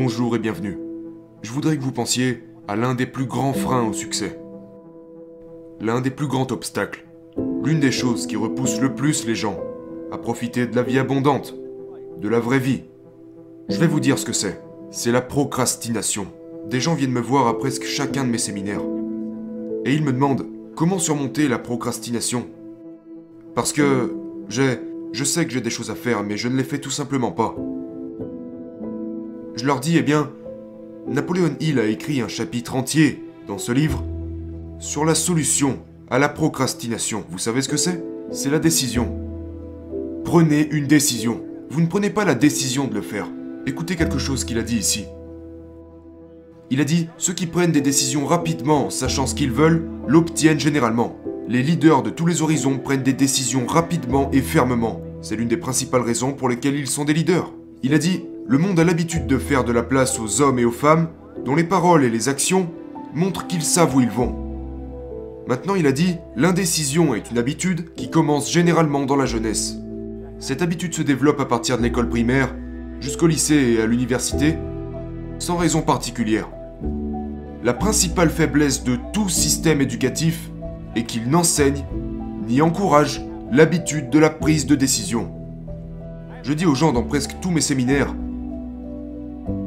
Bonjour et bienvenue. Je voudrais que vous pensiez à l'un des plus grands freins au succès. L'un des plus grands obstacles. L'une des choses qui repousse le plus les gens à profiter de la vie abondante, de la vraie vie. Je vais vous dire ce que c'est. C'est la procrastination. Des gens viennent me voir à presque chacun de mes séminaires. Et ils me demandent comment surmonter la procrastination. Parce que j'ai... Je sais que j'ai des choses à faire, mais je ne les fais tout simplement pas. Je leur dis, eh bien, Napoléon Hill a écrit un chapitre entier dans ce livre sur la solution à la procrastination. Vous savez ce que c'est? C'est la décision. Prenez une décision. Vous ne prenez pas la décision de le faire. Écoutez quelque chose qu'il a dit ici. Il a dit Ceux qui prennent des décisions rapidement en sachant ce qu'ils veulent l'obtiennent généralement. Les leaders de tous les horizons prennent des décisions rapidement et fermement. C'est l'une des principales raisons pour lesquelles ils sont des leaders. Il a dit Le monde a l'habitude de faire de la place aux hommes et aux femmes dont les paroles et les actions montrent qu'ils savent où ils vont. Maintenant, il a dit L'indécision est une habitude qui commence généralement dans la jeunesse. Cette habitude se développe à partir de l'école primaire jusqu'au lycée et à l'université, sans raison particulière. La principale faiblesse de tout système éducatif est qu'il n'enseigne ni encourage l'habitude de la prise de décision. Je dis aux gens dans presque tous mes séminaires,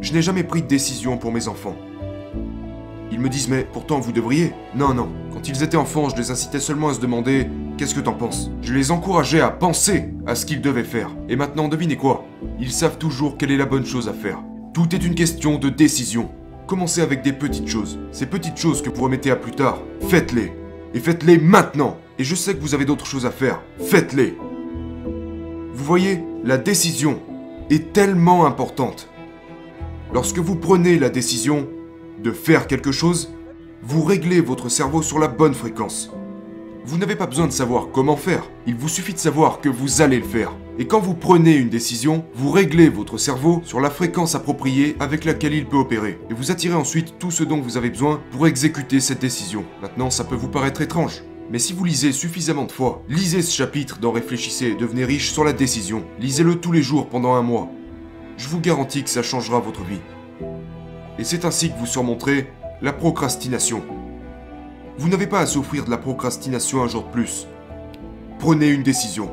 je n'ai jamais pris de décision pour mes enfants. Ils me disent mais pourtant vous devriez. Non, non. Quand ils étaient enfants, je les incitais seulement à se demander qu'est-ce que t'en penses? Je les encourageais à penser à ce qu'ils devaient faire. Et maintenant, devinez quoi? Ils savent toujours quelle est la bonne chose à faire. Tout est une question de décision. Commencez avec des petites choses. Ces petites choses que vous remettez à plus tard, faites-les. Et faites-les maintenant. Et je sais que vous avez d'autres choses à faire. Faites-les. Vous voyez, la décision est tellement importante. Lorsque vous prenez la décision, de faire quelque chose, vous réglez votre cerveau sur la bonne fréquence. Vous n'avez pas besoin de savoir comment faire, il vous suffit de savoir que vous allez le faire. Et quand vous prenez une décision, vous réglez votre cerveau sur la fréquence appropriée avec laquelle il peut opérer. Et vous attirez ensuite tout ce dont vous avez besoin pour exécuter cette décision. Maintenant, ça peut vous paraître étrange. Mais si vous lisez suffisamment de fois, lisez ce chapitre dans Réfléchissez et devenez riche sur la décision. Lisez-le tous les jours pendant un mois. Je vous garantis que ça changera votre vie et c'est ainsi que vous surmonterez la procrastination. Vous n'avez pas à souffrir de la procrastination un jour de plus. Prenez une décision.